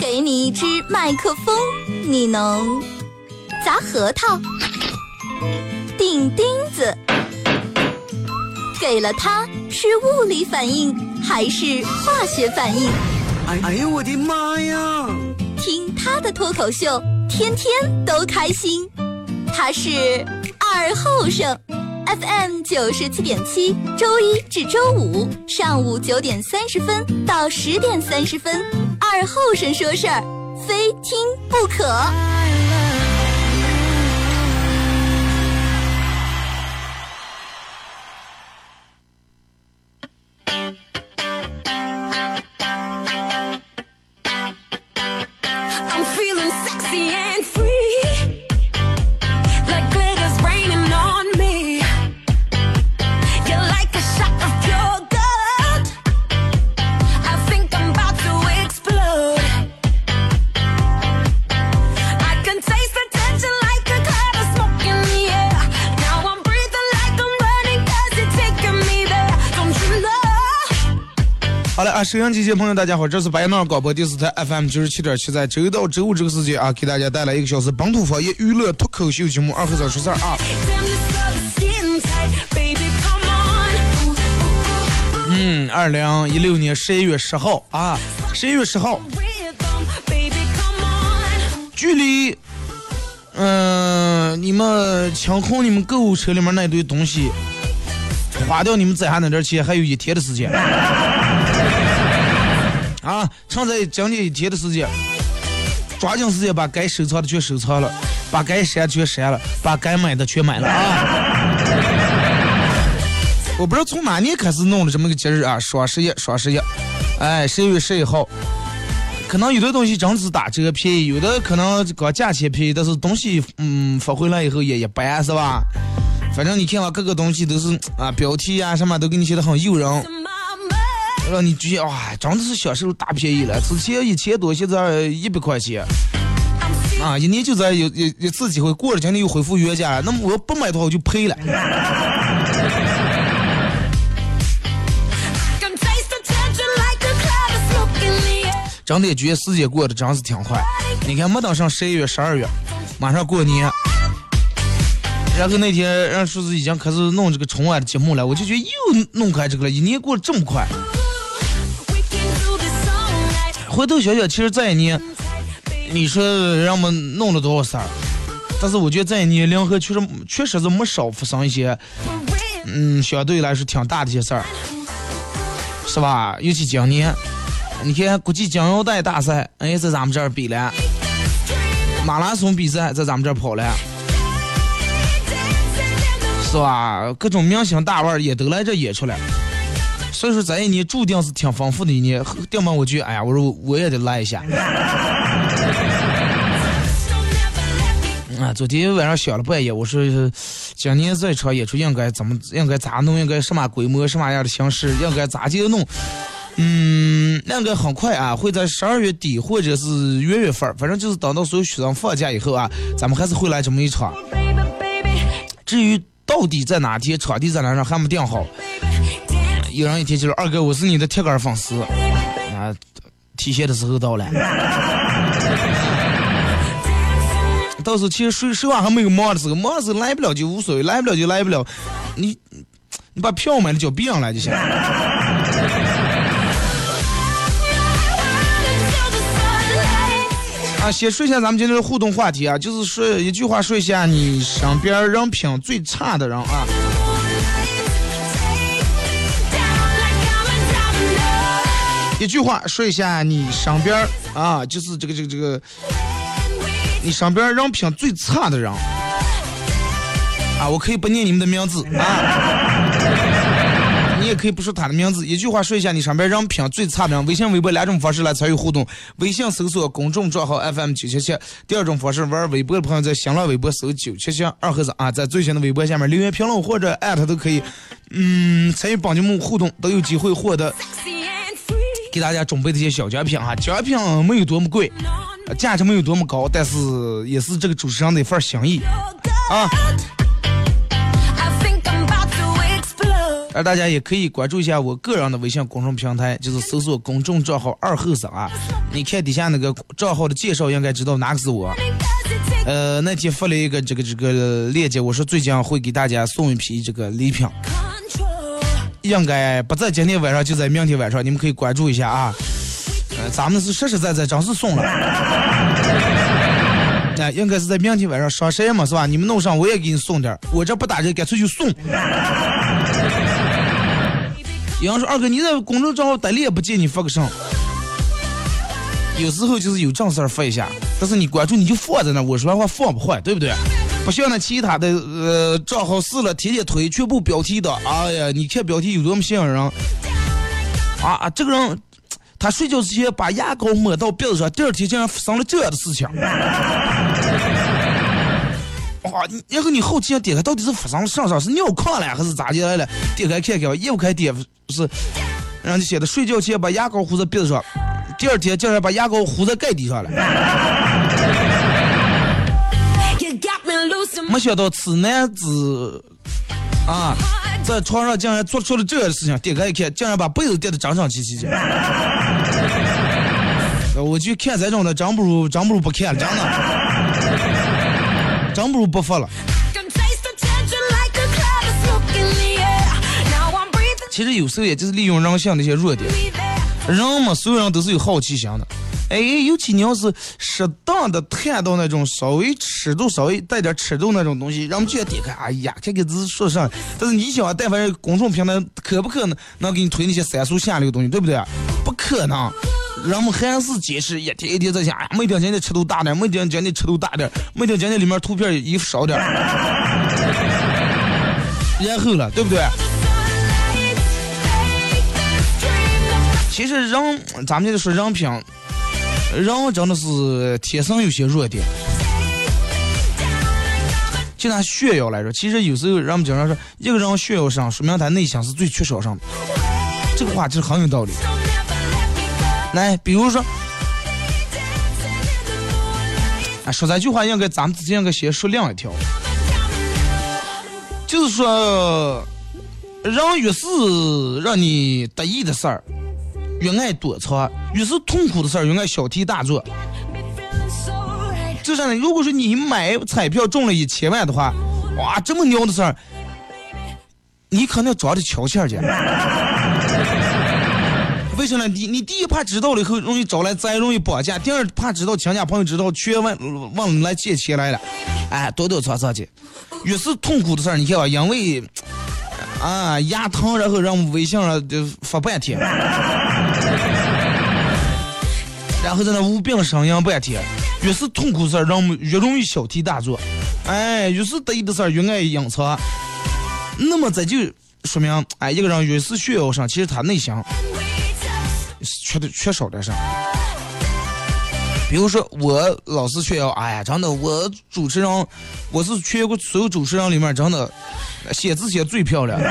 给你一支麦克风，你能砸核桃、钉钉子。给了它，是物理反应还是化学反应？哎哎呦我的妈呀！听他的脱口秀，天天都开心。他是二后生，FM 九十七点七，周一至周五上午九点三十分到十点三十分，二后生说事儿，非听不可。收音机前朋友，大家好，这是白杨广播电视台 FM 九十七点七，在周一到周五这个时间啊，给大家带来一个小时本土方言娱乐脱口秀节目《二和尚说事儿》啊。嗯，二零一六年十一月十号啊，十一月十号，距离嗯、你们清空你们购物车里面那堆东西，花掉你们攒下那点钱，还有一天的时间。啊，趁在将近一天的时间，抓紧时间把该收藏的全收藏了，把该删的全删了，把该买的全买了啊！我不知道从哪年开始弄的这么个节日啊，双十一，双十一，哎，十一月十一号，可能有的东西真是打折便宜，有的可能搞价钱便宜，但是东西嗯发回来以后也一般是吧？反正你看吧，各个东西都是啊，标题呀、什么都给你写的很诱人，让你觉得哇，真的是享受大便宜了。之前一千多，现在一百块钱啊，一年就这有有一次机会，过了今年又恢复原价。那么我要不买的话，我就赔了。真的觉得时间过得真是挺快。你看，没等上十一月、十二月，马上过年。然后那天让叔子已经开始弄这个春晚的节目了，我就觉得又弄开这个了，一年过得这么快。回头想想，其实这一年，你说让我们弄了多少事儿？但是我觉得这一年临河确实确实是没少发生一些，嗯，相对来说挺大的一些事儿，是吧？尤其今年，你看国际锦标带大赛，哎，在咱们这儿比了；马拉松比赛在咱们这儿跑了，是吧？各种明星大腕儿也都来这演出来。所以说这一年注定是挺丰富的一年。要么我觉得，哎呀，我说我也得来一下。啊，昨天晚上想了半夜，我说今年这场演出应该怎么，应该咋弄，应该什么规模，什么样的形式，应该咋接弄。嗯，应该很快啊，会在十二月底或者是元月份，反正就是等到所有学生放假以后啊，咱们还是会来这么一场。至于到底在哪天，场地在哪上还没定好。有人一天就是二哥，我是你的铁杆粉丝啊，体现的时候到了。到时候其实说实话还没有忙的时候，忙的时候来不了就无所谓，来不了就来不了，你你把票买了叫别人来就行。了啊，先说一下咱们今天的互动话题啊，就是说一句话说一下你身边人品最差的人啊。一句话说一下你身边啊，就是这个这个这个，你身边人品最差的人啊，我可以不念你们的名字啊，你也可以不说他的名字。一句话说一下你身边人品最差的人。微信、微博两种方式来参与互动：微信搜索公众账号 FM 九七七；第二种方式，玩微博的朋友在新浪微博搜九七七二和子啊，在最新的微博下面留言评论或者艾特都可以。嗯，参与帮节目互动都有机会获得。给大家准备的一些小奖品啊，奖品没有多么贵，呃价值没有多么高，但是也是这个主持人的一份心意啊。而大家也可以关注一下我个人的微信公众平台，就是搜索公众账号二后生啊。你看底下那个账号的介绍，应该知道哪个是我。呃，那天发了一个这个这个链接，我说最近会给大家送一批这个礼品，应该不在今天晚上，就在明天晚上，你们可以关注一下啊。咱们是实实在在，真是送了。哎，应该是在明天晚上双十一嘛，是吧？你们弄上我也给你送点我这不打折，干脆就送。有人说二哥，你在公众账号待了也不见你发个啥？有时候就是有正事儿发一下，但是你关注你就放在那，我说话放不坏，对不对？不像那其他的呃账号试了天天推，全部标题的，哎呀，你看标题有多么吸引人啊！这个人他睡觉之前把牙膏抹到鼻子上，第二天竟然发生了这样的事情。哇！你然后你后期要点开，到底是发生了啥事？是尿炕了还是咋的来了？点开看看，一不开点是，人家写的睡觉前把牙膏糊在鼻子上，第二天竟然把牙膏糊在盖地上了。没想到此男子啊，在床上竟然做出了这样的事情。点开一看，竟然把被子叠得整整齐齐的。呃 我就看这种的，真不如真不如不看了，真的，真不如不发了。其实有时候也就是利用人性的一些弱点。人嘛，所有人都是有好奇心的。哎，尤其你要是适当的看到那种稍微尺度稍微带点尺度那种东西，人们就要点开，哎呀，看看这说啥。但是你想，但凡是公众平台，可不可能能给你推那些三俗下流的东西，对不对？不可能。人们还是坚持一天一天在想，哎呀，每天今天尺度大点，每天今天尺度大点，每天今天里面图片衣服少点，然后了，对不对？其实人，咱们就说人品，人真的是天生有些弱点。就拿炫耀来说，其实有时候人们经常说，一个人炫耀上，说明他内心是最缺少上的。这个话其实很有道理。来，比如说，啊，说这句话应该咱们之间应该先说亮一条，就是说，人越是让你得意的事儿，越爱躲藏；越是痛苦的事儿，越爱小题大做。就这样的，如果说你买彩票中了一千万的话，哇，这么牛的事儿，你可能要找着瞧钱去。为什么呢？你你第一怕知道了以后容易招来灾，容易绑架；第二怕知道亲家朋友知道，全问问来借钱来了，哎，躲躲藏藏去。越是痛苦的事儿，你看吧，因为啊牙疼，然后让微信上就发半天，然后在那无病呻吟半天。越是痛苦事儿，让我们越容易小题大做，哎，越是得意的事儿越爱隐藏。那么这就说明，哎，一个人越是炫耀上，其实他内心缺的缺少点啥。比如说，我老是炫耀，哎呀，真的，我主持人，我是全国所有主持人里面真的写字写最漂亮，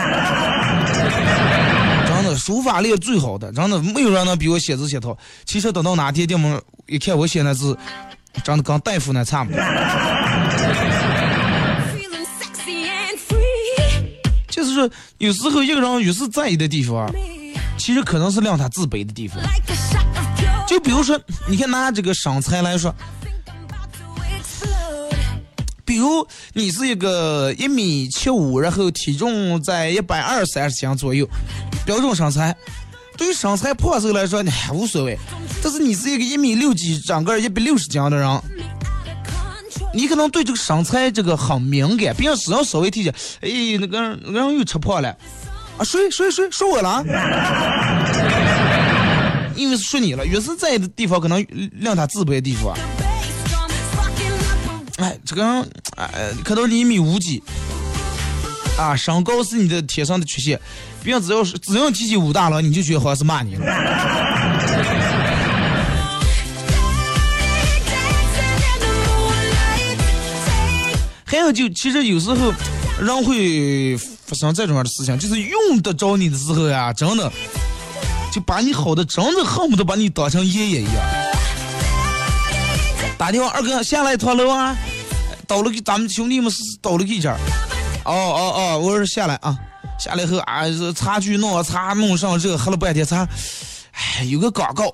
的书法练最好的，真的没有人能比我写字写得好。其实等到哪天，店门一看我写那字，真的跟大夫那差不多。就是说，有时候一个人越是在意的地方，其实可能是让他自卑的地方。就比如说，你看拿这个身材来说，比如你是一个一米七五，然后体重在一百二三十斤左右，标准身材。对于身材胖瘦来说，你还无所谓。但是你是一个一米六几，长个一百六十斤的人，你可能对这个身材这个很敏感，别人只要稍微提起，哎，那个人人又吃胖了，啊，谁谁谁说我了？因为是说你了，越是在的地方，可能让他自卑的地方。哎，这个人，哎，可能你一米五几，啊，身高是你的天生的缺陷，别人只要是只要提起武大郎，你就觉得好像是骂你了。还有就其实有时候人会发生这种样的事情，就是用得着你的时候呀，真的就把你好的真的恨不得把你当成爷爷一样。打电话，二哥下来一趟楼啊，倒了给咱们兄弟们是到了给这儿。哦哦哦，我说下来啊，下来后啊，这茶具弄啊茶弄上这喝了半天茶，哎，有个广告，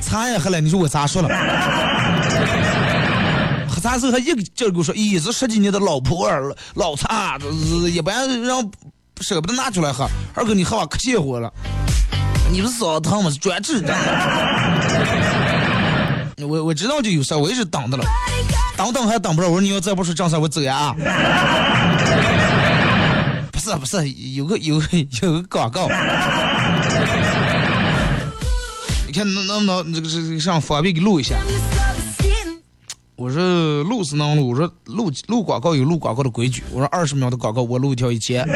茶也喝了，你说我咋说了？喝茶时候还一个劲儿给我说，咦，这十几年的老普洱，老茶，这这一般让舍不得拿出来喝。二哥，你喝吧，可邪乎了。你不是嗓子疼吗？是专治的。我我知道就有事儿，我一直等着了，等等还等不着。我说你要再不说正事，我走呀！不是不是，有个有有个广告。你看能能不能这个这个上方便给录一下？我说录是能录，我说录录广告有录广告的规矩。我说二十秒的广告我录一条一千。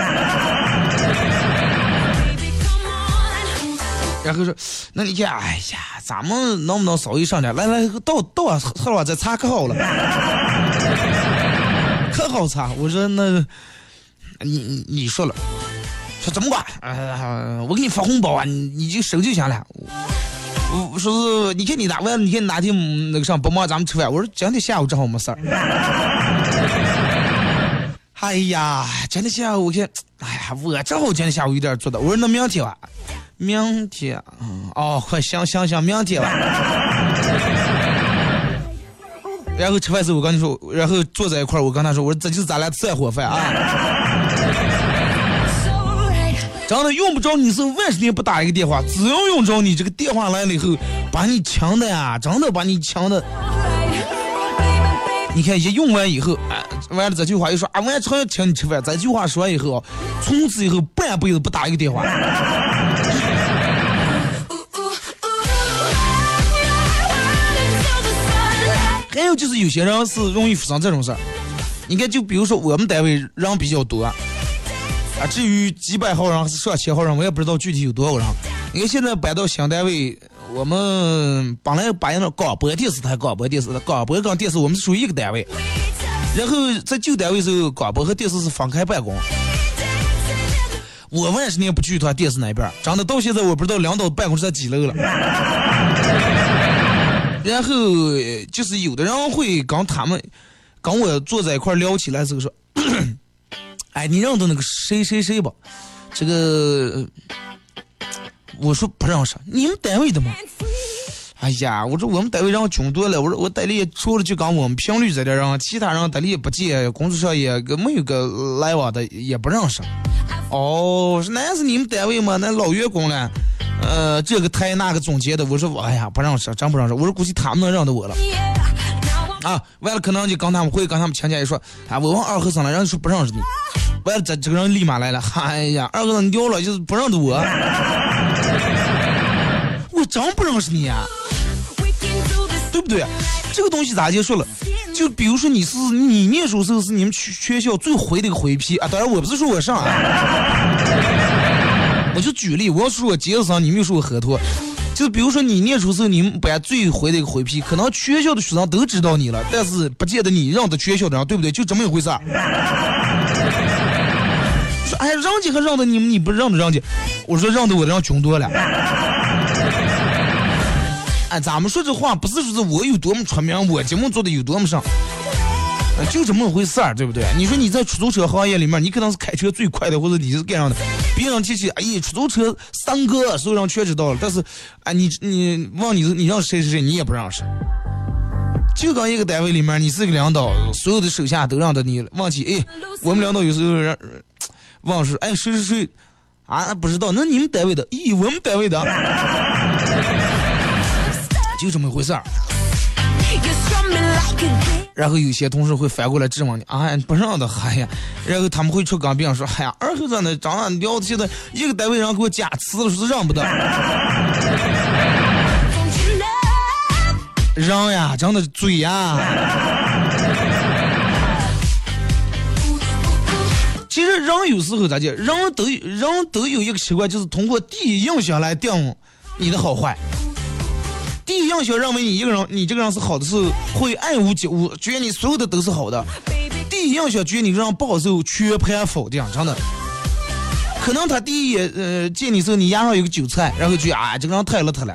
然后说，那你看，哎呀，咱们能不能稍微上点？来来，倒倒啊，喝了再擦可好了，可好擦。我说那，你你说了，说怎么管？呃，我给你发红包啊，你你就收就行了。我说是，你看你哪完，你看哪天那个上不忙，咱们吃饭。我说今天下午正好没事儿。哎呀，今天下午我看，哎呀，我正好今天下午有点做的。我说那明天吧。明天，嗯，哦，快想想想明天吧。然后吃饭时候我跟你说，然后坐在一块儿，我跟他说，我说这就是咱俩散伙饭啊。真的用不着你是万十年不打一个电话，只要用着你这个电话来了以后，把你强的呀，真的把你强的。你看一用完以后，哎，完了这句话一说，啊，我常要请你吃饭。这句话说完以后，从此以后半辈子不打一个电话。还有就是有些人是容易发生这种事儿，你看，就比如说我们单位人比较多，啊，至于几百号人还是上千号人，我也不知道具体有多少人。你看现在搬到新单位，我们本来把那广播电视台、广播电视、广播跟电视，我们是属于一个单位。然后在旧单位时候，广播和电视是分开办公。我万十年不去他电视那边，真的到现在我不知道领导办公室在几楼了。然后就是有的人会跟他们跟我坐在一块聊起来时候说：“ 哎，你认得那个谁谁谁吧？这个我说不认识，你们单位的吗？哎呀，我说我们单位人穷多了，我说我单里除了就跟我们频率在这人，其他人单里也不见，工作上也没有个来往的，也不认识。哦，是那是你们单位吗？那老员工了。”呃，这个台那个总结的，我说我哎呀不认识，真不认识。我说估计他们能认得我了。啊，完了可能就跟他们会，跟他们亲戚一说，啊，我问二和尚了，人家说不认识你。完了这这个人立马来了，哎呀，二和尚你掉了，就是不认得我。我真不认识你呀，对不对？这个东西咋结束了？就比如说你是你念书时候是你们学学校最灰的一个回批啊，当然我不是说我上啊。我就举例，我要说我杰子上，你们又说我河图，就比如说你念书时候，你们班最灰的一个回批，可能全校的学生都知道你了，但是不见得你认得全校的人，对不对？就这么一回事。说哎，人家还认得你们，你不认得人家？我说认得我的人穷多了。哎，咱们说这话不是说是我有多么出名，我节目做的有多么上。就这么回事儿，对不对？你说你在出租车行业里面，你可能是开车最快的，或者你是干啥的？别人提起，哎呀，出租车三哥，所有人全知道了。但是，哎，你你问你你让谁谁谁，你也不认识。就刚一个单位里面，你是个领导，所有的手下都认得你。忘记，哎，我们领导有时候让忘说，哎，谁谁谁啊？不知道，那你们单位的？咦，我们单位的，就这么回事儿。然后有些同事会反过来质问你，啊，不认得，哎呀，然后他们会出刚别人说，哎呀，二后生的长得聊的现在一个单位人给我加词了，说是让不得。人呀，真的嘴呀。其实人有时候咋讲，人都人都有一个习惯，就是通过第一印象来定你的好坏。第一印象认为你一个人，你这个人是好的，是会爱屋及乌，觉得你所有的都是好的。第一印象觉得你这人不好受，全盘否定，真的。可能他第一眼呃见你时候，你牙上有个韭菜，然后觉得啊这个人太邋遢了。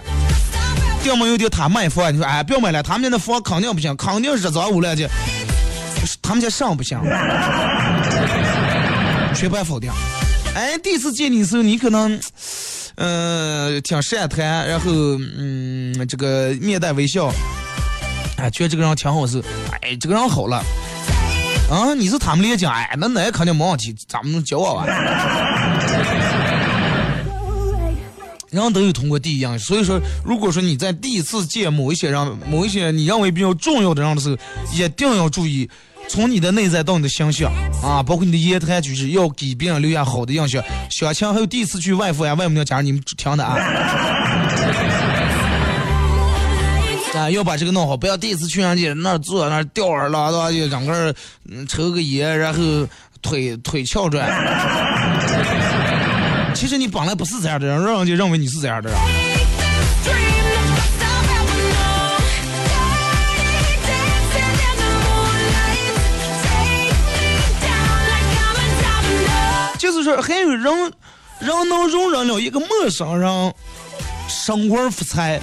要么有点他卖房，你说哎不要买了，他们家那房肯定不行，肯定是脏污了去，他们家上不行。全盘否定。哎，第一次见你的时候，你可能，呃，挺善谈，然后嗯，这个面带微笑，哎，觉得这个人挺好是，哎，这个人好了。啊，你是他们连讲，哎，那那肯定没问题，咱们能教我完。人都有通过第一样，所以说，如果说你在第一次见某一些人、某一些你认为比较重要的人的时候，一定要注意从你的内在到你的形象啊，包括你的言谈举止，要给别人留下好的印象。小强还有第一次去外父呀、外母娘家，你们听的啊。啊，要把这个弄好，不要第一次去人家那儿坐那儿吊儿郎当，就整个儿抽个烟，然后腿腿翘着。其实你本来不是这样的人，让人家认为你是这样的人。是，还有人人能容忍了一个陌生人生活发财，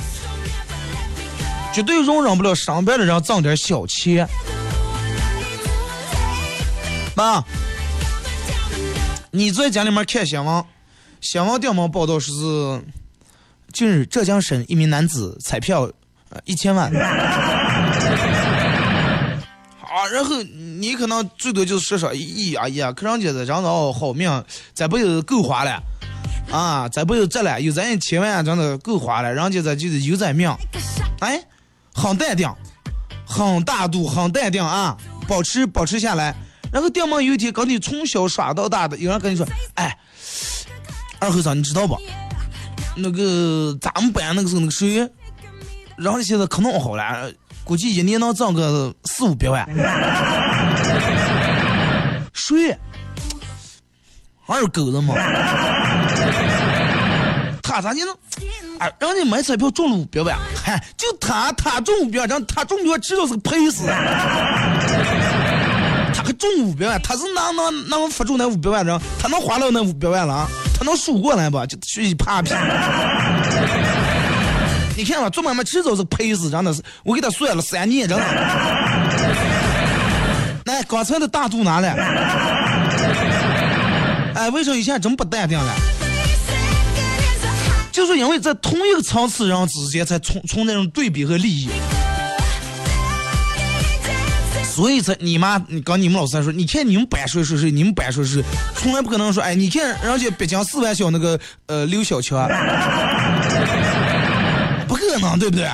绝对容忍不了身边的人挣点小钱。妈，你在家里面看新闻，新闻电网报道说是，近日浙江省一名男子彩票呃一千万。啊，然后你可能最多就是说说，咦哎呀，可人家这真的哦好命，这辈子够花了，啊，这辈子这了有咱一千万真的够花了，人家这就是有咱命，哎，很淡定，很大度，很淡定啊，保持保持下来。然后电门有一天跟你从小耍到大的，有人跟你说，哎，二和尚你知道不？那个咱们班那个时候那个谁，然后现在可弄好了，估计一年能挣个四五百万。谁？二狗子嘛。他咋你能？哎，让你买彩票中了五百万，嗨，就他他中五百万，他中五百万知道是个赔死。他还中五百万，他是能能能发中那五百万人，他能花了那五百万了？他能数过来吧？就去扒皮。你看吧，做买卖迟早是赔死，真的是，我给他算了三年，真的。那 刚才的大度拿来？哎，为什么以前真不淡定了？就是因为在同一个层次人之间才存存那种对比和利益，所以才你妈，你刚你们老师还说，你看你们班谁谁谁，你们班谁谁，从来不可能说，哎，你看人家北京四万小那个呃刘小强，可能，对不对？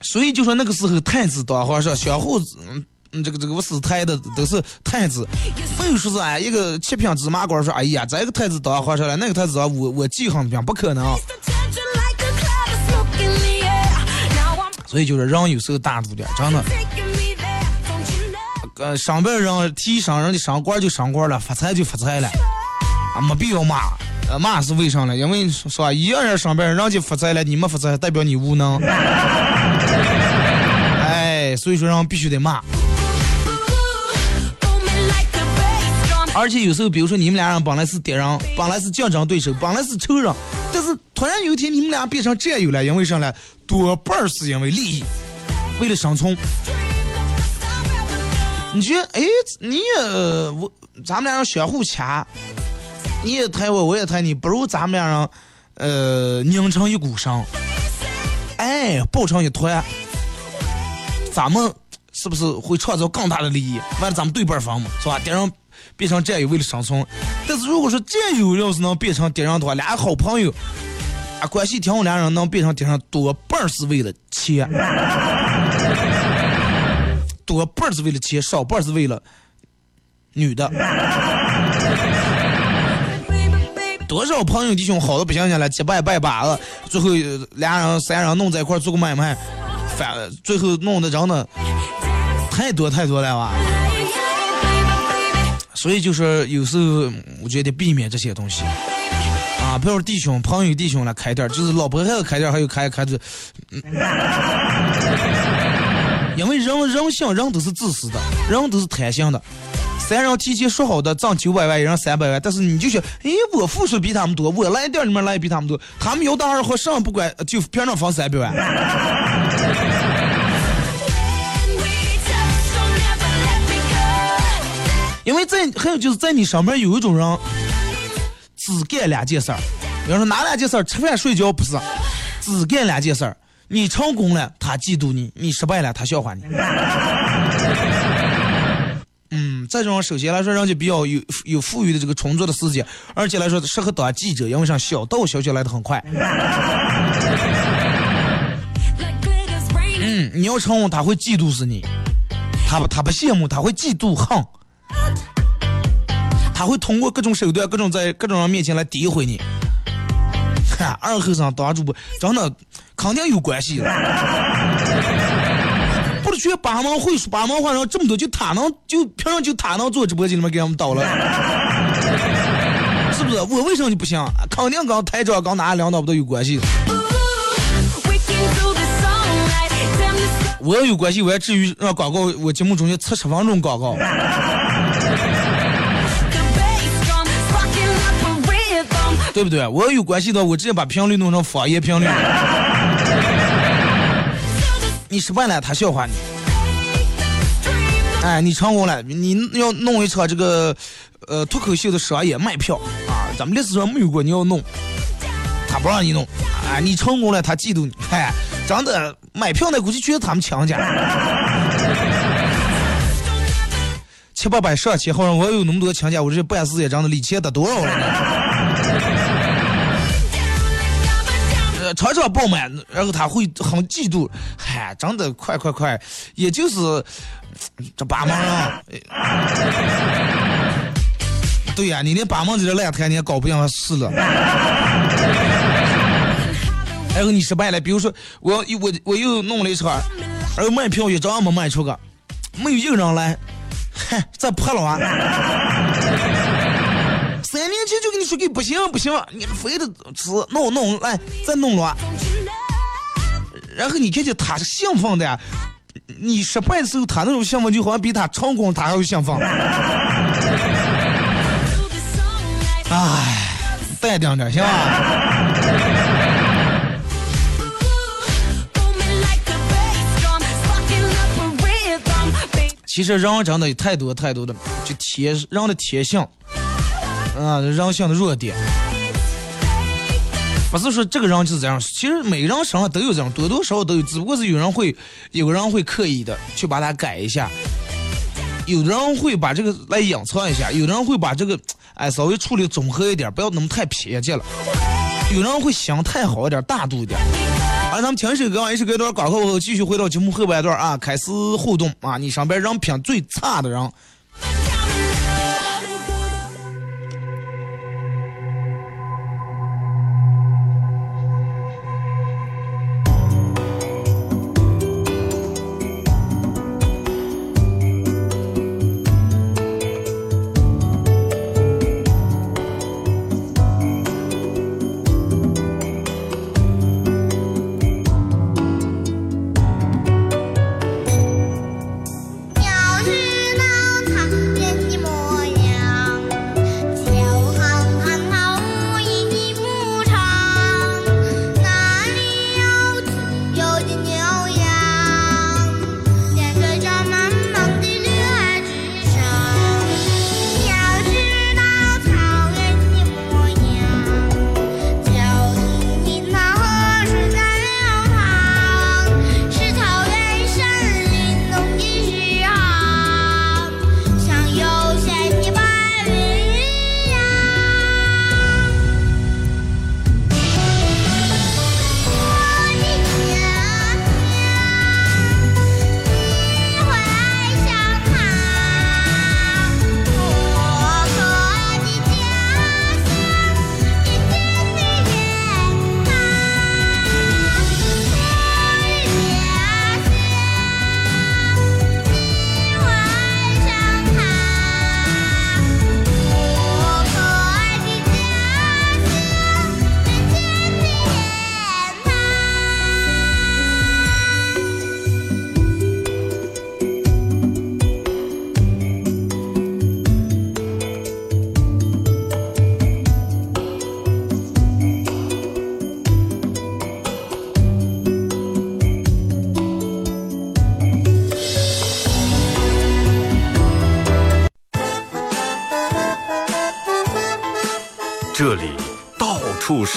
所以就说那个时候太子当皇上，相互嗯这个这个我死太的都是太子，没有说是哎一个七品芝麻官说哎呀这个太子当皇上了，那个太子啊我我记恨不不可能。所以就是人有时候大度点，真的。呃，上辈人提升人的上官就上官了，发财就发财了。啊，没必要骂。呃，骂是为啥呢？因为是吧，一样人上班人家发财了，你没发财，代表你无能。哎，所以说人必须得骂。而且有时候，比如说你们俩人本来是敌人，本来是竞争对手，本来是仇人，但是突然有一天你们俩变成战友了，因为啥呢？多半是因为利益，为了生存。你觉得，哎，你也我，咱们俩人相互掐，你也抬我，我也抬你，不如咱们俩人，呃，拧成一股绳，哎，抱成一团，咱们是不是会创造更大的利益？完了，咱们对半分嘛，是吧？敌人变成战友为了生存，但是如果说战友要是能变成敌人的话，俩好朋友啊，关系挺好，俩人能变成敌人，多半是为了钱，多半是为了钱，少半是为了女的。多少朋友弟兄好的不行行了，结拜拜把子，最后俩人三人弄在一块做个买卖，反最后弄得真的太多太多了吧。所以就是有时候我觉得避免这些东西啊，不要弟兄朋友弟兄了开点儿，就是老婆孩子开点儿，还有开开这，因为人人性人都是自私的，人都是贪心的。三人提前说好的挣九百万，一人三百万，但是你就想，哎，我付出比他们多，我来店里面来比他们多，他们有到二号上不管，就平常分三百万。因为在还有就是在你上面有一种人，只干两件事儿，比方说哪两件事儿，吃饭睡觉不是，只干两件事儿。你成功了，他嫉妒你；你失败了，他笑话你。嗯，这种首先来说，人家比较有有富裕的这个充足的时间，而且来说适合当记者，因为像？小道消息来的很快。嗯，你要成功，他会嫉妒死你，他不他不羡慕，他会嫉妒恨，他会通过各种手段、各种在各种人面前来诋毁你。二后生当主播真的肯定有关系的。不是学八门会说八门话，然后这么多，就他能就凭什么就他能做直播间里面给我们倒了？是不是？我为什么就不行？肯定跟台长、跟哪个领导不都有关系我要有关系，我还至于让广告我节目中间测十分钟广告。对不对？我要有关系的话，我直接把频率弄成方言频率。你失败了，他笑话你；哎，你成功了，你要弄一场这个呃脱口秀的商业卖票啊，咱们历史上没有过，你要弄，他不让你弄，啊，你成功了，他嫉妒你，哎，真的买票那估计全是他们强家。七八百上千，好像我有那么多强家，我这办事也真的离钱得多少了呢？呃，场场爆满，然后他会很嫉妒，嗨，真的快快快，也就是这八毛啊。对呀、你连八毛这烂摊你也搞不定是了。然后你失败了，比如说我我我又弄了一场，然后卖票也照样没卖出个，没有一个人来，嗨，这破了啊！三年前就跟你说给不行不行，你非得吃弄弄来再弄乱，然后你看见他是兴奋的，你失败的时候他那种兴奋就好像比他成功他还要兴奋，哎，淡定点行吧？其实人真的有太多太多的就天人的天性，啊，人性的弱点。不是说这个人就是这样，其实每个人身上都有这样，多多少少都有，只不过是有人会，有人会刻意的去把它改一下，有的人会把这个来隐藏一下，有的人会把这个，哎，稍微处理综合一点，不要那么太偏激了。有人会想太好一点，大度一点。好，咱们听一首歌，一首歌一段广告后，继续回到节目后半段啊，开始互动啊，你身边人品最差的人。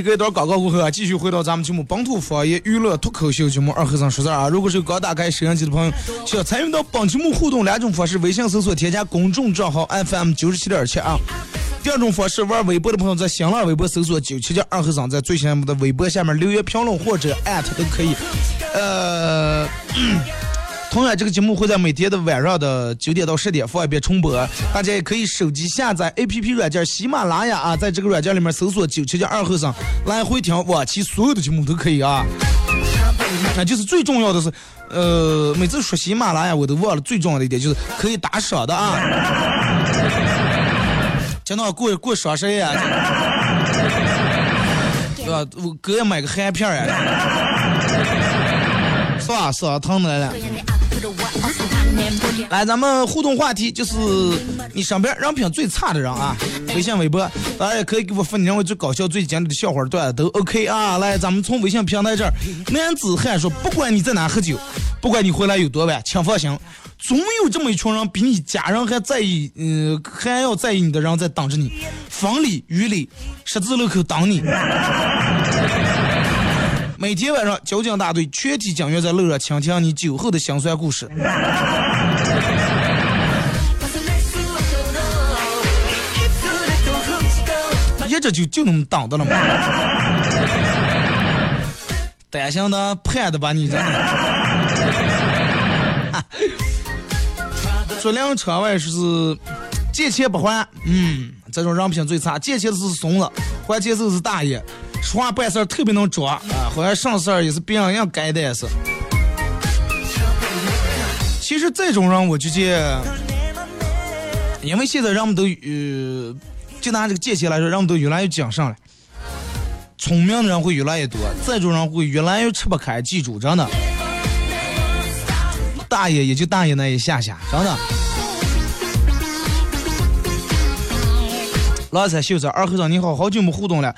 一时隔一段广告过后啊，继续回到咱们节目本土方言娱乐脱口秀节目二和尚说事儿啊。如果是刚打开摄像机的朋友，需要参与到本节目互动两种方式：微信搜索添加公众账号 FM 九十七点七啊。第二种方式，玩微博的朋友在新浪微博搜索九七七二和尚，在最新的微博下面留言评论或者艾特都可以。呃。同样，这个节目会在每天的晚上的九点到十点放一遍重播，大家也可以手机下载 APP 软件喜马拉雅啊，在这个软件里面搜索九七七二后生来回听往期所有的节目都可以啊。那就是最重要的是，呃，每次说喜马拉雅我都忘了最重要的一点就是可以打赏的啊。听到过过双十一啊，对吧？我哥也买个含片儿呀、是吧？是啊，疼的来了。来，咱们互动话题就是你身边人品最差的人啊，微信、微博，当然也可以给我发你认为最搞笑、最经典的笑话段子都 OK 啊。来，咱们从微信平台这儿，男子汉说，不管你在哪喝酒，不管你回来有多晚，请放心，总有这么一群人比你家人还在意，嗯、还要在意你的人在等着你，风里雨里，十字路口等你。每天晚上，交警大队全体警员在路上倾听你酒后的心酸故事。一直就就那么挡着了吗？担心的盼的吧你这。说辆车外是借钱不还，嗯，这种人品最差。借钱的是怂子，还钱就是大爷，说话办事儿特别能装啊，好像上事儿也是别人样该的也是。其实这种人，我就觉得，因为现在人们都呃，就拿这个借钱来说，人们都越来越谨慎了。聪明的人会越来越多，这种人会越来越吃不开。记住，真的，大爷也就大爷那一下下，真的。老三秀子，二和尚你好，好久没互动了。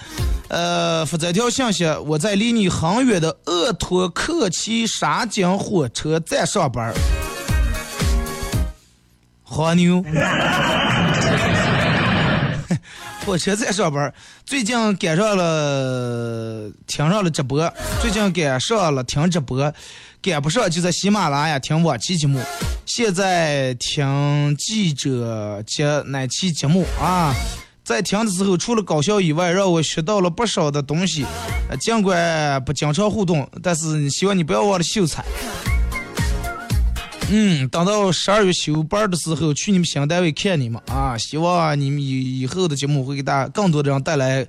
呃，发这条信息，我在离你很远的鄂托克旗沙井火车站上班儿。黄牛，火车站上班儿，最近赶上了听上了直播，最近赶上了听直播，赶不上就在喜马拉雅听往期节目，现在听记者节那期节目啊。在听的时候，除了搞笑以外，让我学到了不少的东西。尽管不经常互动，但是希望你不要忘了秀才。嗯，等到十二月休班的时候，去你们新单位看你们啊！希望你们以以后的节目会给大家更多的人带来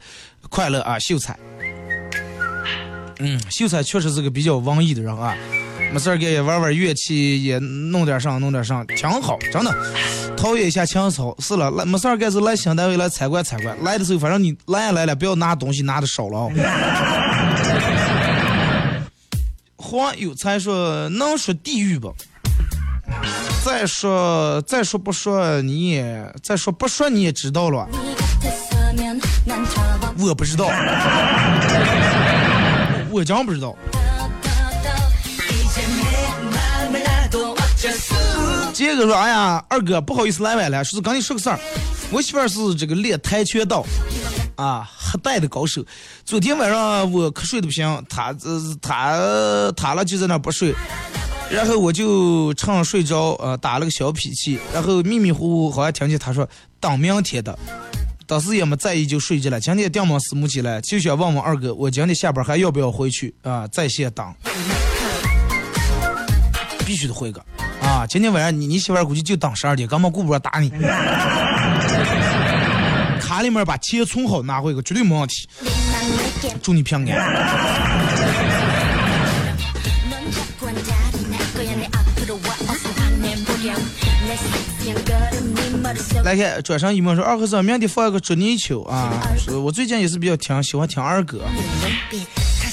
快乐啊！秀才，嗯，秀才确实是个比较文艺的人啊，没事干也玩玩乐器，也弄点啥弄点啥，挺好，真的，陶冶一下情操。是了，来没事干是来新单位来参观参观。来的时候，反正你来也来了，不要拿东西拿的少了啊。黄有才说：“能说地狱不？再说，再说不说你，再说不说你也知道了。我不知道。”我真不知道。杰哥说：“哎呀，二哥，不好意思来晚了，说是跟你说个事儿，我媳妇儿是这个练跆拳道啊，黑带的高手。昨天晚上我瞌睡的不行，她呃她她了就在那不睡，然后我就趁睡着呃打了个小脾气，然后迷迷糊糊好像听见她说等明天的，当时也没在意就睡着了。今天电忙私募起来，就想问问二哥，我今天下班还要不要回去啊？在线等。必须得回个啊！今天晚上你你媳妇估计就等十二点，根本顾不着打你。卡里面把钱存好，拿回个绝对没问题。祝你平安。来看转身一问说二和尚明天放一个捉泥鳅啊！是。我最近也是比较听喜欢听儿歌，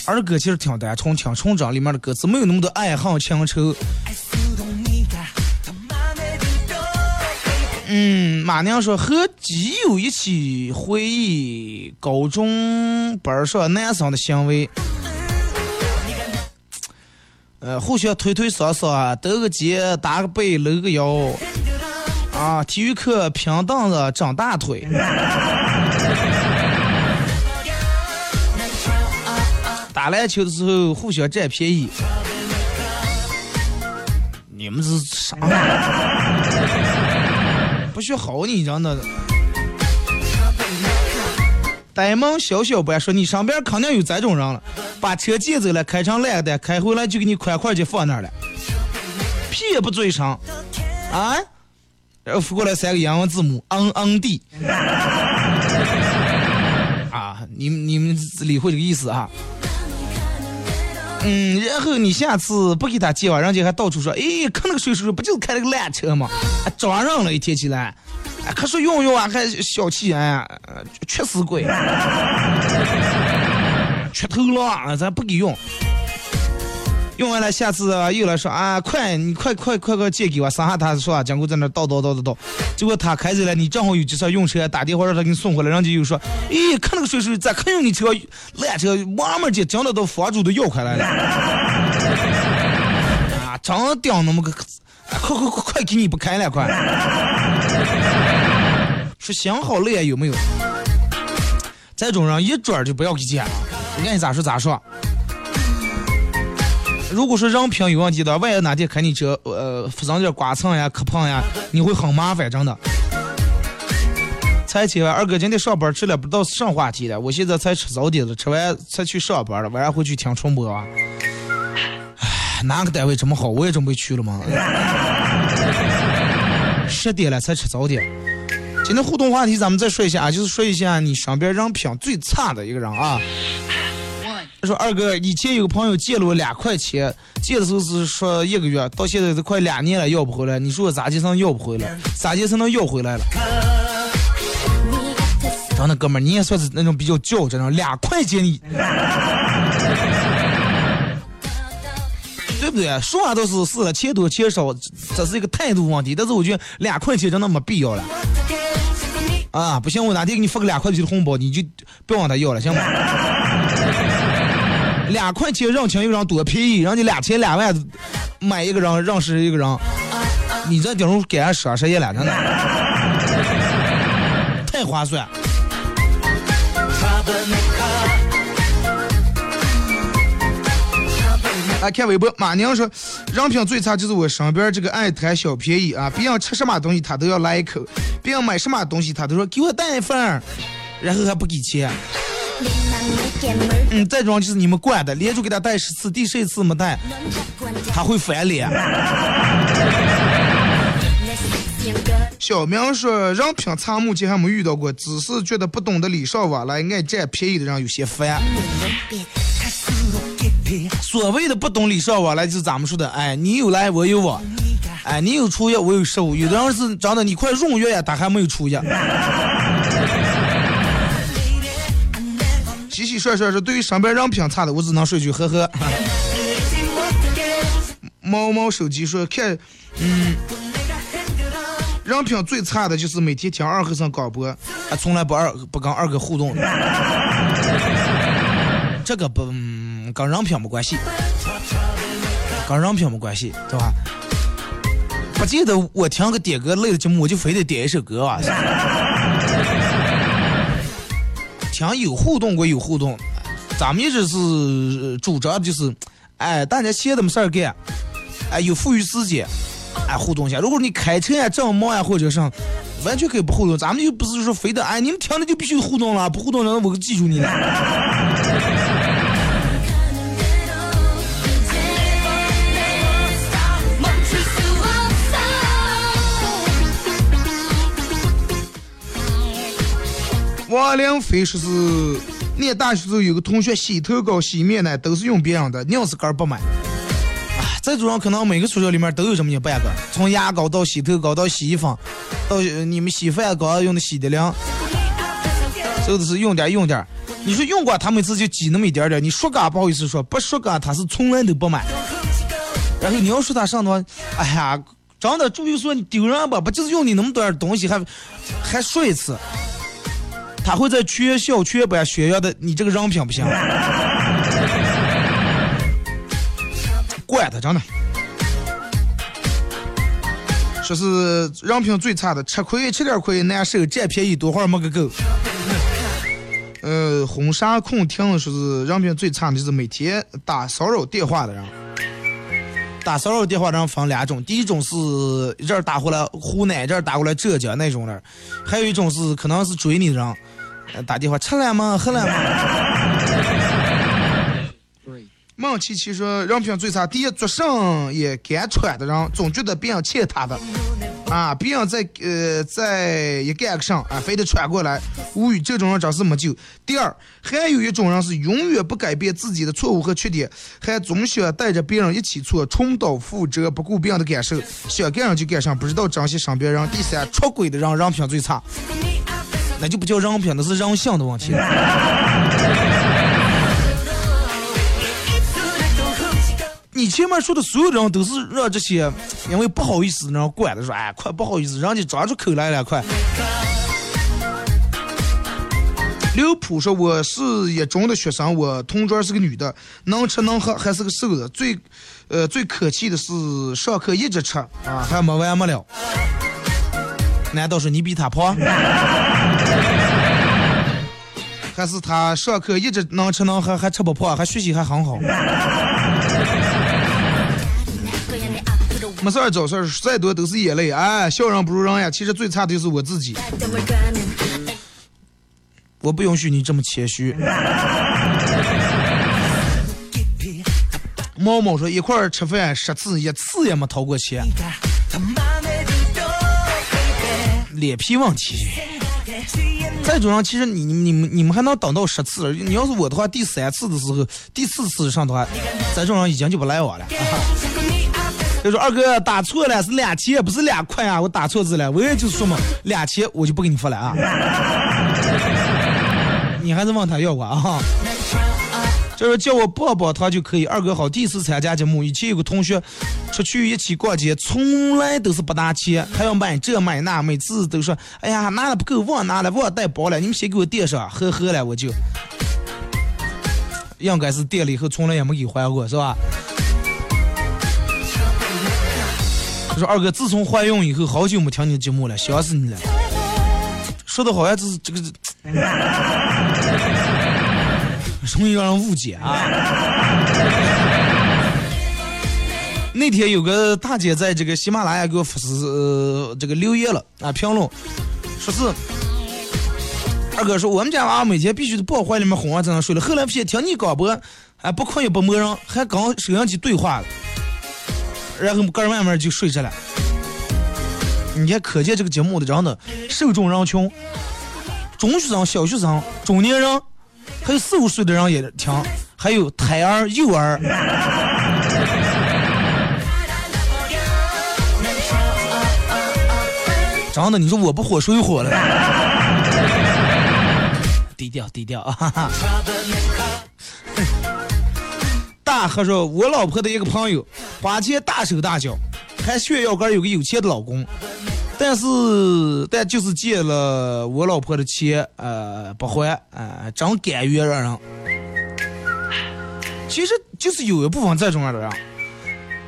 儿歌其实挺单纯，挺纯真，里面的歌词没有那么多爱恨情仇。嗯，马娘说和基友一起回忆高中班上男生的行为，呃，互相推推搡搡，抖个肩，打个背，搂个腰，啊，体育课平凳子，长大腿。打篮球的时候互相占便宜，你们是啥？不学好你真的。呆萌小小白说：“你身边肯定有这种人了，把车借走了，开成烂的，开回来就给你宽块就放那儿了，屁也不追上，啊？然后扶过来三个英文字母，N N D，啊，你们你们理会这个意思啊？嗯，然后你下次不给他借完，人家还到处说，哎，看那个水叔叔不就是开了个烂车吗？还装上了一天起来，哎，可是用用啊，还小气哎，呃缺死鬼，缺头了啊，咱不给用。用完了，下次又来说啊，快你快快快快借给我，剩下他说啊，结果在那叨叨叨叨叨，结果他开走了，你正好有急事用车，打电话让他给你送回来，人家又说，咦，看那个水水咋看用你车烂车，慢慢接，讲的都房主都要回来了，啊，真屌那么个，快快快快给你不开了快，说想好了呀有没有？这种人一准就不要给借了，你爱咋说咋说。如果说人品有问题的，万一哪天开你车，呃，发生点刮蹭呀、磕碰呀，你会很麻烦，真的。才起来，二哥今天上班吃了不知道是啥话题了，我现在才吃早点了，吃完才去上班了，晚上回去听重播啊。唉，哪个单位这么好，我也准备去了嘛。十点了才吃早点。今天互动话题咱们再说一下啊，就是说一下你身边人品最差的一个人啊。他说：“二哥，以前有个朋友借了我两块钱，借的时候是说一个月，到现在都快两年了，要不回来。你说我咋就能要不回来？咋就才能要回来了？真的，哥们儿，你也算是那种比较较真的，两块钱你，对不对？说话都是是了，钱多钱少，这是一个态度问题。但是我觉得两块钱真的没必要了。啊，不行，我哪天给你发个两块钱的红包，你就别往他要了，行吗？”两块钱人情又让多便宜，让你两千两万买一个人认识一个人，你这顶上给俺说谁也了，真的太划算。啊，看微博，马娘说，人品最差就是我身边这个爱贪小便宜啊，别人吃什么东西他都要来一口，别人买什么东西他都说给我带一份，然后还不给钱。嗯，这种就是你们惯的，连续给他带十次，第十一次没带，他会翻脸。小明说，人品差目前还没遇到过，只是觉得不懂得礼尚往来、爱占便宜的人有些烦。所谓的不懂礼尚往来，就是咱们说的，哎，你有来我有往，哎，你有初一我有十五。有的人是真的你快入月呀，他还没有出息。洗洗涮涮是对于身边人品差的，我只能说句呵呵。猫猫手机说看，嗯，人品最差的就是每天听二和尚广播，还从来不二不跟二哥互动。这个不、跟人品没关系，跟人品没关系，对吧？不记得我听个点歌类的节目，我就非得点一首歌啊。想有互动归有互动，咱们一直是主张就是，哎，大家闲的没事儿干，哎，有富裕时间，哎，互动一下。如果你开车呀、正忙呀，或者上，完全可以不互动。咱们又不是说非得，哎，你们听了就必须互动了，不互动人我记住你了。王凌飞说是念大学时候有个同学洗头膏、洗面奶都是用别人的，硬是根不买。哎，这种人可能每个宿舍里面都有这么一半个，从牙膏到洗头膏到洗衣粉，到你们洗饭膏用的洗涤灵，这都是用点用点。你说用过，他每次就挤那么一点点，你说嘎不好意思说，不说嘎他是从来都不买。然后你要说他上头，哎呀，真的注意说你丢人吧，不就是用你那么多点东西还还说一次，他会在全校全班宣扬的你这个人品不行，怪他真的。说是人品最差的，吃亏吃点亏难受，占便宜多会儿没个够。呃，婚纱控听说是人品最差的，就是每天打骚扰电话的人。打骚扰电话的人分两种，第一种是一阵儿打过来湖南，一阵儿打过来浙江那种的，还有一种是可能是追你的人，打电话吃了吗？喝了吗？孟琪琪说，人品最差，第一做甚也敢喘的人，总觉得别人欠他的，啊，别人在呃在也干个上啊，非得喘过来，无语，这种人真是没救。第二，还有一种人是永远不改变自己的错误和缺点，还总想带着别人一起错，重蹈覆辙，不顾别人的感受，想干上就干上，不知道珍惜身边人。第三，出轨的人人品最差，那就不叫人品，那是人性的问题。你前面说的所有的人都是让这些因为不好意思的人管的，说哎，快不好意思，人家张出口来了，快。刘普说：“我是一中的学生，我同桌是个女的，能吃能喝，还是个瘦子。最，呃，最可气的是上课一直吃啊，还没完没了。难道是你比他胖？还是他上课一直能吃能喝，还吃不胖，还学习还很好？没事儿找事儿，再多都是眼泪。哎，笑人不如人呀。其实最差的就是我自己。我不允许你这么谦虚。猫猫说一块儿吃饭十次，一次也没掏过钱，脸皮问题。再种人，其实你你们你们还能等到十次，你要是我的话，第三次的时候，第四次上的话，这种人已经就不来往了。就说二哥打错了，是两千，不是两块啊！我打错字了，我也就是说嘛，两千我就不给你发了啊。你还是问他要过啊？就是叫我抱抱他就可以。二哥好，第一次参加节目，以前有个同学出去一起逛街，从来都是不拿钱，还要买这买那，每次都说哎呀拿的不够，忘拿了，忘带包了，你们先给我垫上，呵呵了我就。应该是垫了以后，从来也没给还过，是吧？他说二哥，自从怀孕以后，好久没听你节目了，想死你了。说的好像就是这个，容易让人误解啊。那天有个大姐在这个喜马拉雅给我发是、呃、这个留言了啊，评论说是二哥说我们家娃每天必须得抱怀里面哄儿才能睡了，后来发现听你广播，哎不困也不磨人，还跟收音机对话了。然后个儿慢慢就睡着了。你看，可见这个节目的人的受众人群，中学生、小学生、中年人，还有四五岁的人也听，还有胎儿、幼儿。真的，你说我不火，谁火了？低调，低调啊！大和说，我老婆的一个朋友花钱大手大脚，还炫耀个有个有钱的老公，但是但就是借了我老婆的钱，呃，不还，呃，真甘愿让人。其实就是有一部分这种样的人，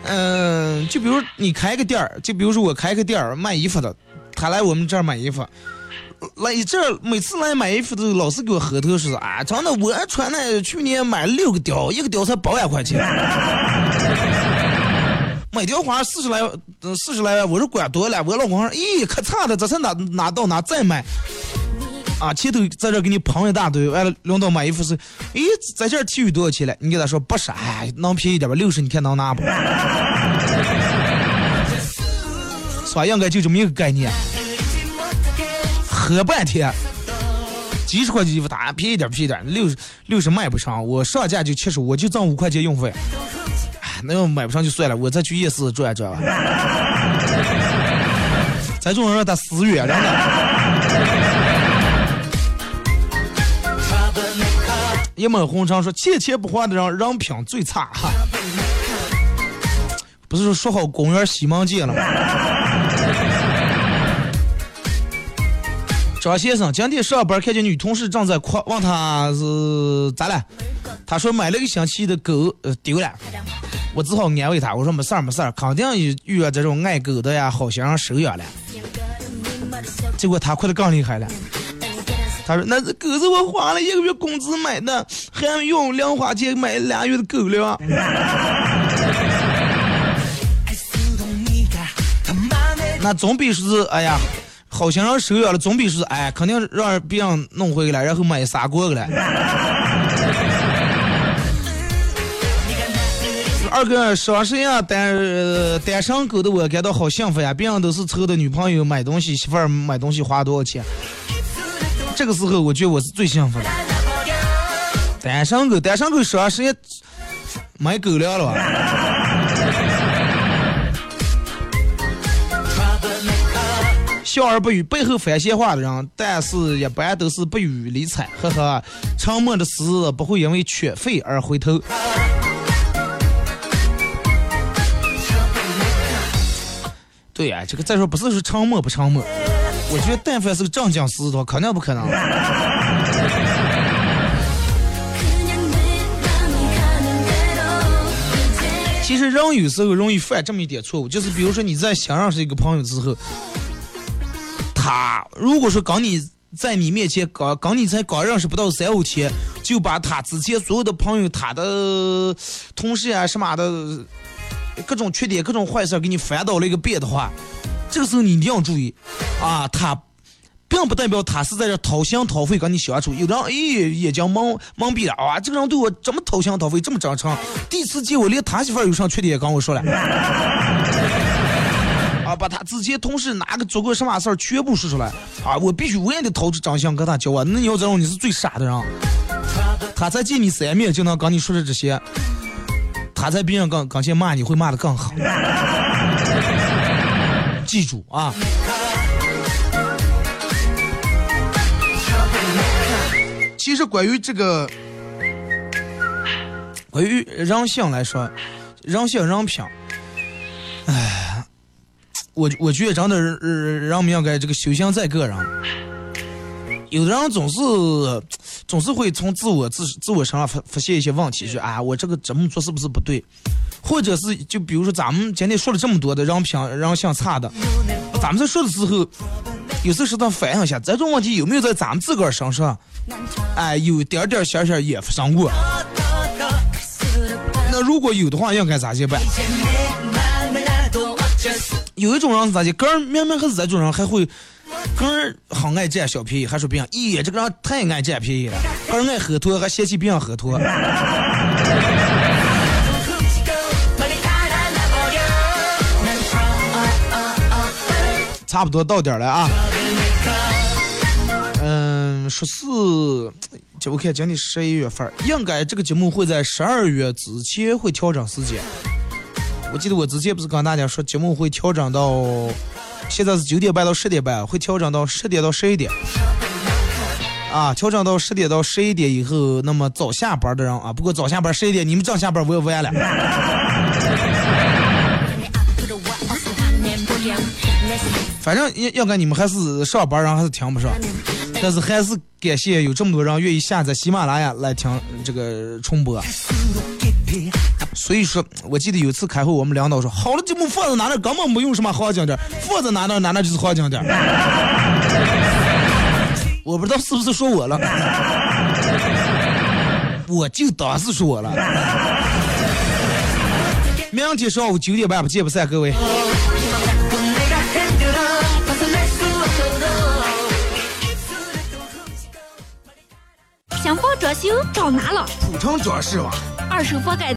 嗯、就比如你开个店儿，就比如说我开个店儿卖衣服的，他来我们这儿买衣服。来这儿每次来买衣服都老是给我核桃说啊！真的，我穿的去年买了六个貂，一个貂才八万块钱，每条花四十来四十来万，我说管多了。我老公说，咦，可差的，这才哪哪到哪再买。啊，前头在这给你捧一大堆，完了轮到买衣服是，咦，在这儿 T 恤多少钱了？你给他说不是，哎，能便宜点吧？六十，你看能拿不？是吧？应该就这么一个概念。喝半天，几十块钱衣服，打便宜点便宜点，六十六十卖不上，我上架就七十，我就挣五块钱运费。那要买不上就算了，我再去夜市转转吧。咱这种人他死远着呢。一抹红肠说：“欠钱不还的人，人品最差。”哈，不是说说好公园西门见了吗？张先生今天上班看见女同事正在哭，问他是咋了？他说买了个星期的狗，呃丢了。我只好安慰他，我说没事儿没事儿，肯定有遇到这种爱狗的呀，好心人收养了。结果他哭的更厉害了。他说：“那只狗是我花了一个月工资买的，还用零花钱买俩月的狗粮。”那总比是哎呀，好心人收养了，总比说哎，肯定让别人弄回来，然后买砂锅来。二哥，双十一啊，单单身狗的我感到好幸福呀！别人都是凑的女朋友买东西，媳妇儿买东西花多少钱？这个时候，我觉得我是最幸福的。单身狗，单身狗双十一买狗粮了吧？笑而不语，背后反闲话的人，但是一般都是不予理睬。呵呵，沉默的狮子不会因为犬吠而回头。对呀、这个再说不是说沉默不沉默，我觉得但凡是个正经狮子的话，肯定不可能。其实人有时候容易犯这么一点错误，就是比如说你在想认识一个朋友之后，他如果说刚你在你面前刚刚你才刚认识不到三五天，就把他之前所有的朋友、他的同事啊什么的各种缺点、各种坏事给你翻倒了一个遍的话，这个时候你一定要注意啊，他。并不代表他是在这掏心掏肺跟你相处，有的人哎眼睛蒙蒙蔽了啊，这个人对我这么掏心掏肺，这么真诚，第一次见我连他媳妇儿有啥缺点也跟我说了，把他之前同事哪个做过什么事儿全部说出来，啊，我必须我也得掏出真相跟他交往，那你要这种你是最傻的人，他才见你三面就能跟你说的这些，他在别人跟跟前骂你会骂的更好，记住啊。其实关于这个，关于人性来说，人性人品，我我觉得真的人人们应该这个修行在个人。有的人总是总是会从自我自自我身上发发现一些问题，说啊，我这个这么做是不是不对？或者是就比如说咱们今天说了这么多的人品人性差的，咱们在说的时候，有时候适当反映一下，这种问题有没有在咱们自个儿身上？哎，有点点小小也发生过。那如果有的话，应该咋去办？有一种人是咋的？个人明明还是这种人，还会个人很爱占小便宜，还说别人，咦，这个人太爱占便宜了，个人爱喝脱，还嫌弃别人喝脱。差不多到点了啊。嗯，说是，就我看今天十一月份，应该这个节目会在十二月之前会调整时间。我记得我之前不是跟大家说节目会调整到，现在是九点半到十点半，会调整到十点到十一点。啊，调整到十点到十一点以后，那么早下班的人啊，不过早下班十一点，你们早下班我也完了。反正应应该你们还是上班人还是听不上，但是还是感谢有这么多人愿意下载喜马拉雅来听这个重播。所以说，我记得有一次开会，我们领导说，好的节目放在哪哪根本没用什么好讲点，放在哪哪哪哪就是好讲点。我不知道是不是说我了，我就当是说我了。明天上午九点半不见不散，各位。想房装修找哪了？普通装饰吧。二手房改